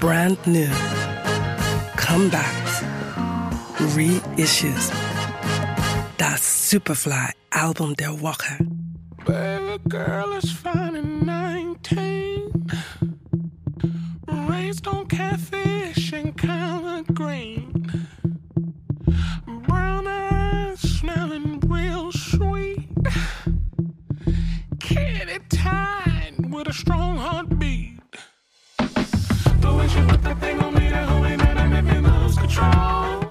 brand new, comebacks, reissues. That Superfly Album der Woche. Baby girl is fine and 19. Raised on catfish and collard green. Brown eyes smelling real sweet. Kitty tied with a strong heartbeat.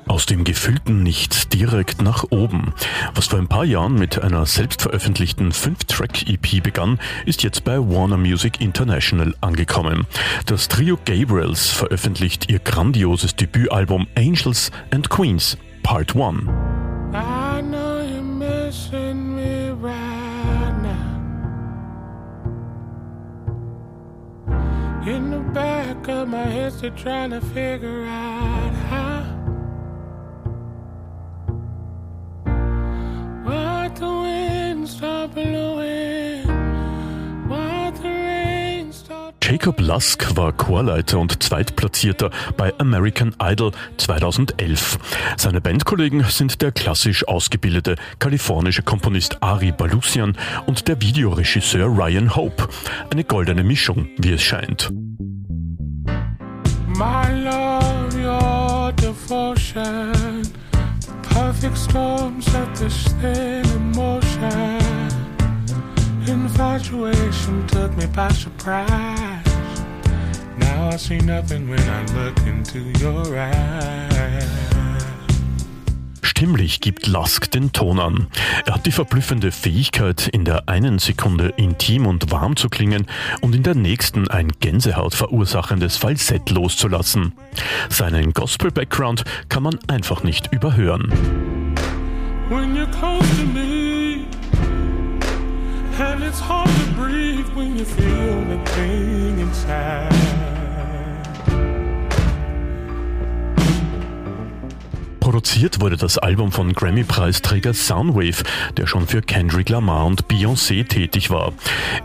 Aus dem Gefühlten nicht direkt nach oben. Was vor ein paar Jahren mit einer selbst veröffentlichten 5-Track-EP begann, ist jetzt bei Warner Music International angekommen. Das Trio Gabriels veröffentlicht ihr grandioses Debütalbum Angels and Queens Part 1. I know you're missing me right now. In the back of my head, trying to figure out how. What the wind stop blowing? Jacob Lusk war Chorleiter und Zweitplatzierter bei American Idol 2011. Seine Bandkollegen sind der klassisch ausgebildete kalifornische Komponist Ari Balusian und der Videoregisseur Ryan Hope. Eine goldene Mischung, wie es scheint. Your devotion. Perfect storm set this thing in motion. Infatuation took me by surprise. Now I see nothing when I look into your eyes. Stimmlich gibt Lusk den Ton an. Er hat die verblüffende Fähigkeit, in der einen Sekunde intim und warm zu klingen und in der nächsten ein Gänsehaut verursachendes Falsett loszulassen. Seinen Gospel-Background kann man einfach nicht überhören. And it's hard to breathe when you feel the thing inside. Produziert wurde das Album von Grammy-Preisträger Soundwave, der schon für Kendrick Lamar und Beyoncé tätig war.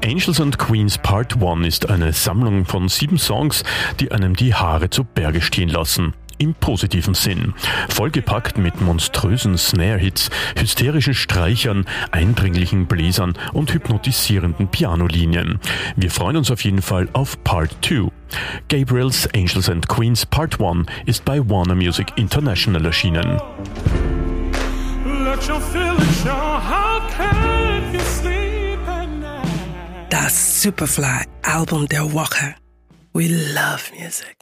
Angels and Queens Part 1 ist eine Sammlung von sieben Songs, die einem die Haare zu Berge stehen lassen. Im positiven Sinn. Vollgepackt mit monströsen Snare-Hits, hysterischen Streichern, eindringlichen Bläsern und hypnotisierenden Pianolinien. Wir freuen uns auf jeden Fall auf Part 2. Gabriel's Angels and Queens Part 1 ist bei Warner Music International erschienen. Let your feelings show. How can you sleep at night? Das Superfly Album der Woche. We love music.